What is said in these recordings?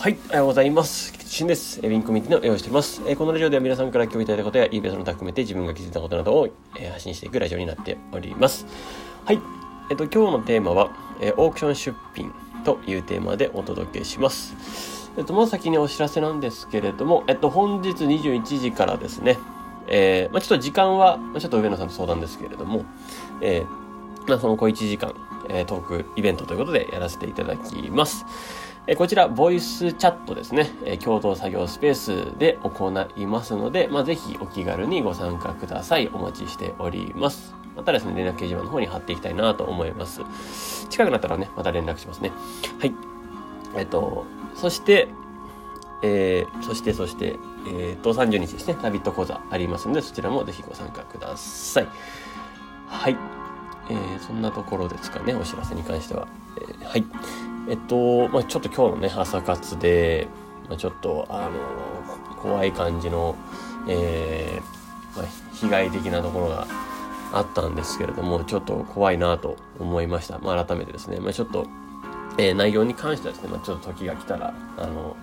はい、おはようございます。菊池俊です。ウィンコミュニティの用意しております。えーこのラジオでは皆さんから共有いただいたことや、イーベースの他含めて自分が気づいたことなどを、えー発信していくラジオになっております。はい、えっ、と、今日のテーマは、えーオークション出品というテーマでお届けします。えっ、と、まず先にお知らせなんですけれども、えっ、と、本日21時からですね、えーまあちょっと時間は、ちょっと上野さんと相談ですけれども、えーまあその小1時間、えートークイベントということでやらせていただきます。えこちら、ボイスチャットですね、え共同作業スペースで行いますので、まあ、ぜひお気軽にご参加ください。お待ちしております。またですね、連絡掲示板の方に貼っていきたいなと思います。近くなったらね、また連絡しますね。はい。えっと、そして、えーそして、そして、えっと、30日ですね、ラビット講座ありますので、そちらもぜひご参加ください。はい。えーそんなところですかね、お知らせに関しては。えーはい。えっと、まあちょっと今日のね、朝活で、まあ、ちょっと、あの怖い感じの、えーまあ、被害的なところがあったんですけれども、ちょっと怖いなと思いました。まあ、改めてですね、まあ、ちょっと、えー内容に関してはですね、まあ、ちょっと時が来たら、あの、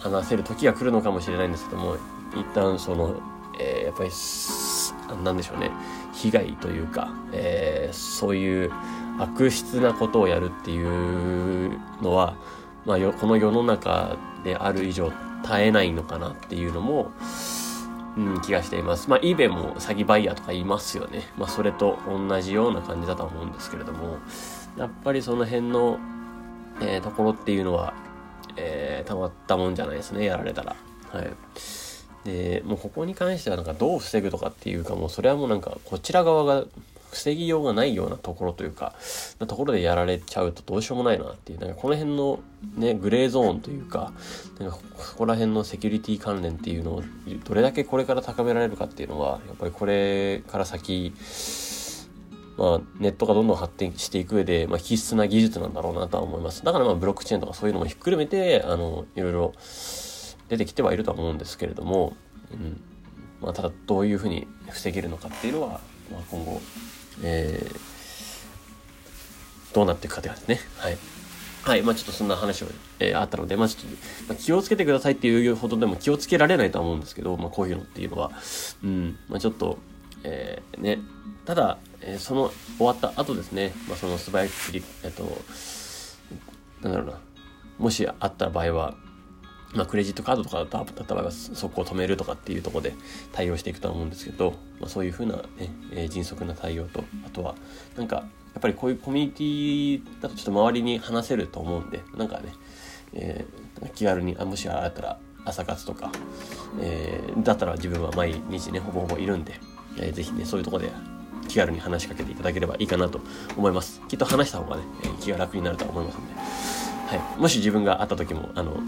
話せる時が来るのかもしれないんですけども、一旦その、えーやっぱりす、なんでしょうね、被害というか、えーそういう悪質なことをやるっていうのは、まあ、よこの世の中である以上絶えないのかなっていうのも、うん、気がしています。まあ、eBay も詐欺バイヤーとかいますよね。まあ、それと同じような感じだと思うんですけれども、やっぱりその辺の、えーところっていうのは、えーたまったもんじゃないですね、やられたら。はい。で、もうここに関してはなんかどう防ぐとかっていうかもうそれはもうなんかこちら側が防ぎようがないようなところというか、なところでやられちゃうとどうしようもないなっていう、なんかこの辺のね、グレーゾーンというか、なんかここら辺のセキュリティ関連っていうのをどれだけこれから高められるかっていうのは、やっぱりこれから先、まあ、ネットがどんどん発展していく上で、まあ、必須な技術なんだろうなとは思います。だからまあブロックチェーンとかそういうのもひっくるめて、あの、いろいろ出てきてはいるとは思うんですけれども、うん。まあ、ただどういうふうに防げるのかっていうのは、まあ、今後、えーどうなっていくかって感じですね。はい。はい。まあちょっとそんな話を、えーあったので、まあちょっと、まあ、気をつけてくださいっていうほどでも気をつけられないとは思うんですけど、まあこういうのっていうのは、うん。まあちょっと、えーね。ただ、えーその終わった後ですね、まあその素早くクリえっと、なんだろうな。もしあった場合は、まあ、クレジットカードとかだった場合は速攻止めるとかっていうところで対応していくとは思うんですけど、まあ、そういうふうな、ねえー迅速な対応とあとはなんかやっぱりこういうコミュニティだとちょっと周りに話せると思うんでなんかね、えー気軽にあもしあったら朝活とか、えーだったら自分は毎日ねほぼほぼいるんで、えーぜひねそういうとこで気軽に話しかけていただければいいかなと思います。きっと話した方がね、え気が楽になると思いますんで。はい、もし自分が会った時もあの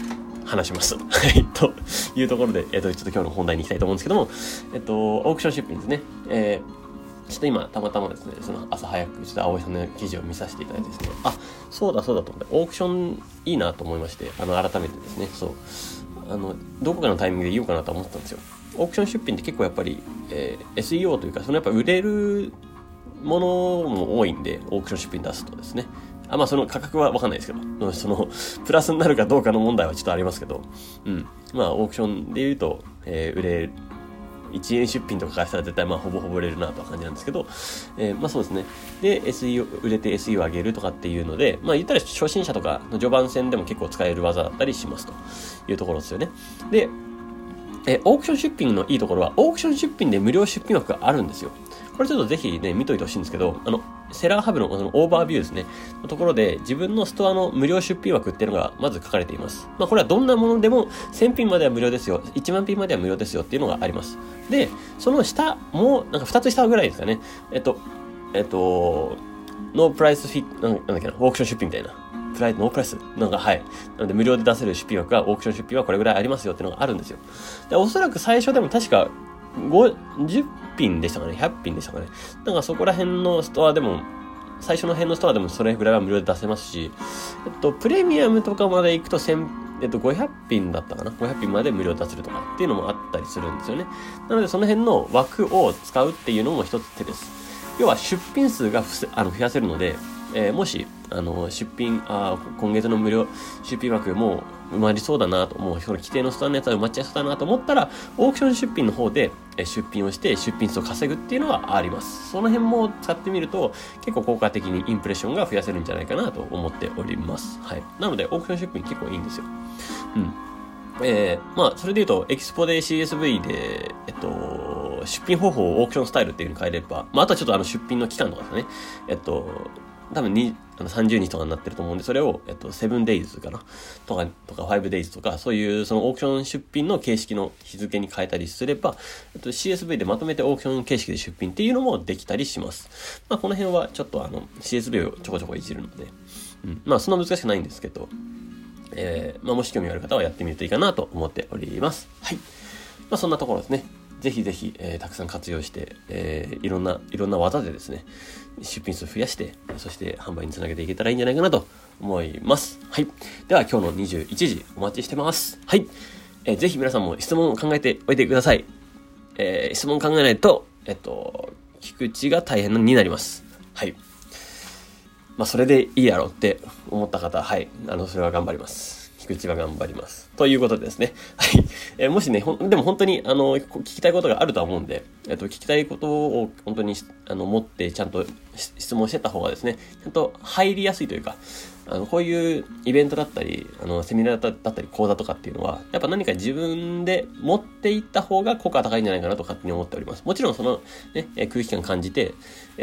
話します。はい、というところで、えっと、ちょっと今日の本題に行きたいと思うんですけども、えっと、オークション出品ですね。えー、ちょっと今、たまたまですね、その朝早く、ちょっと葵さんの記事を見させていただいてですね、あ、そうだそうだと思って、オークションいいなと思いまして、あの、改めてですね、そう、あの、どこかのタイミングで言おうかなと思ったんですよ。オークション出品って結構やっぱり、えー SEO というか、そのやっぱ売れるものも多いんで、オークション出品出すとですね。あ、まあその価格はわかんないですけど、その、プラスになるかどうかの問題はちょっとありますけど、うん。まあオークションで言うと、えー売れる、1円出品とかからしたら絶対まあほぼほぼ売れるなとは感じなんですけど、えーまあそうですね。で、SEO、売れて SE を上げるとかっていうので、まあ言ったら初心者とかの序盤戦でも結構使える技だったりしますというところですよね。で、えオークション出品のいいところは、オークション出品で無料出品枠があるんですよ。これちょっとぜひね、見といてほしいんですけど、あの、 Seller Hub のそのオーバービューですね。のところで、自分のストアの無料出品枠っていうのがまず書かれています。まあこれはどんなものでも、1000品までは無料ですよ。1万品までは無料ですよっていうのがあります。で、その下、も、なんか2つ下ぐらいですかね。えっと、えっと、ノープライスフィなんなんだっけな、オークション出品みたいな。プライノープライス？なんか、はい。なので、無料で出せる出品枠が、オークション出品はこれぐらいありますよっていうのがあるんですよ。で、おそらく最初でも確か、50品でしたかね ?100 品でしたかね？なんかそこら辺のストアでも、最初の辺のストアでもそれぐらいは無料で出せますし、えっと、プレミアムとかまで行くと1000、えっと、500品だったかな ?500 品まで無料出せるとかっていうのもあったりするんですよね。なのでその辺の枠を使うっていうのも一つ手です。要は出品数がふせあの増やせるので、えーもし、あの、出品、あ今月の無料出品枠も埋まりそうだなと、もうその規定のスタンのやつは埋まっちゃいそうだなと思ったら、オークション出品の方で出品をして出品数を稼ぐっていうのはあります。その辺も使ってみると、結構効果的にインプレッションが増やせるんじゃないかなと思っております。はい。なので、オークション出品結構いいんですよ。うん。えー、まあ、それで言うと、エキスポで CSV で、えっと、出品方法をオークションスタイルっていう風に変えれば、まあ、あとはちょっとあの出品の期間とかですね、えっと、多分にあの30日とかになってると思うんで、それを、えっと、7days かな？とか、とか 5days とか、そういうそのオークション出品の形式の日付に変えたりすれば、えっと、CSV でまとめてオークション形式で出品っていうのもできたりします。まあ、この辺はちょっとあの、CSV をちょこちょこいじるので、うん、まあ、そんな難しくないんですけど、えー、まあ、もし興味ある方はやってみるといいかなと思っております。はい。まあ、そんなところですね。ぜひぜひ、えー、たくさん活用して、えー、いろんな、いろんな技でですね、出品数増やして、そして販売につなげていけたらいいんじゃないかなと思います。はい。では今日の21時お待ちしてます。はい。えー、ぜひ皆さんも質問を考えておいてください。えー、質問考えないと、えっと、菊池が大変になります。はい。まあ、それでいいやろって思った方、はい。あの、それは頑張ります。菊池は頑張ります。ということでですね。はい。えー、もしね、でも本当に、あの、聞きたいことがあるとは思うんで、えっと、聞きたいことを本当に、あの、持って、ちゃんと質問してた方がですね、ちゃんと入りやすいというか、あの、こういうイベントだったり、あの、セミナーだったり、講座とかっていうのは、やっぱ何か自分で持っていった方が効果が高いんじゃないかなと勝手に思っております。もちろんその、ね、空気感感じて、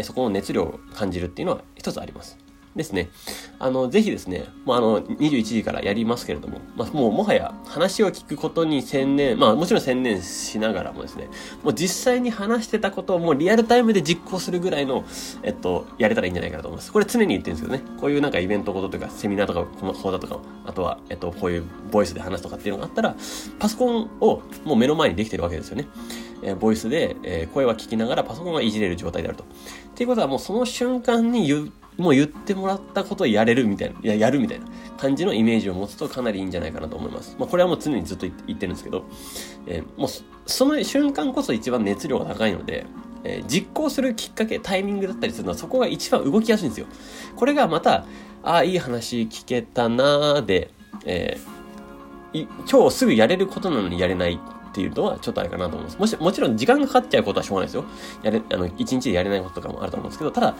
そこの熱量を感じるっていうのは一つあります。ですね。あの、ぜひですね、もうあの、21時からやりますけれども、まあ、もうもはや話を聞くことに専念、まあもちろん専念しながらもですね、もう実際に話してたことをもうリアルタイムで実行するぐらいの、えっと、やれたらいいんじゃないかなと思います。これ常に言ってるんですけどね、こういうなんかイベントごととか、セミナーとか、この講座とか、あとは、えっと、こういうボイスで話すとかっていうのがあったら、パソコンをもう目の前にできてるわけですよね。え、ボイスで、え、声は聞きながらパソコンはいじれる状態であると。っていうことはもうその瞬間に言もう言ってもらったことをやれるみたいな、いや、やるみたいな感じのイメージを持つとかなりいいんじゃないかなと思います。まあ、これはもう常にずっと言ってるんですけど、えー、もうその瞬間こそ一番熱量が高いので、えー、実行するきっかけ、タイミングだったりするのはそこが一番動きやすいんですよ。これがまた、ああ、いい話聞けたなーで、えー、今日すぐやれることなのにやれないっていうのはちょっとあれかなと思います。もし、もちろん時間がかかっちゃうことはしょうがないですよ。やれ、あの、一日でやれないこととかもあると思うんですけど、ただ、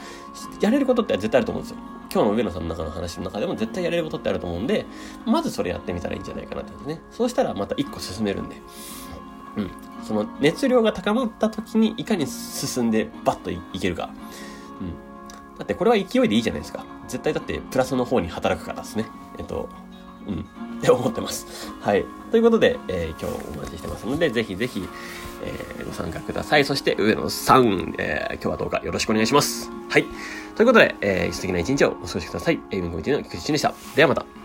やれることって絶対あると思うんですよ。今日の上野さんの中の話の中でも絶対やれることってあると思うんで、まずそれやってみたらいいんじゃないかなってね。そうしたらまた一個進めるんで。うん。その熱量が高まった時にいかに進んでバッといけるか。うん。だってこれは勢いでいいじゃないですか。絶対だってプラスの方に働くからですね。えっと、うん。っ て思ってます。はい。ということで、えー、今日お待ちしてますので、ぜひぜひ、えー、ご参加ください。そして、上野さん、えー、今日はどうかよろしくお願いします。はい。ということで、えー、素敵な一日をお過ごしください。エイミンコミティの菊池でした。ではまた。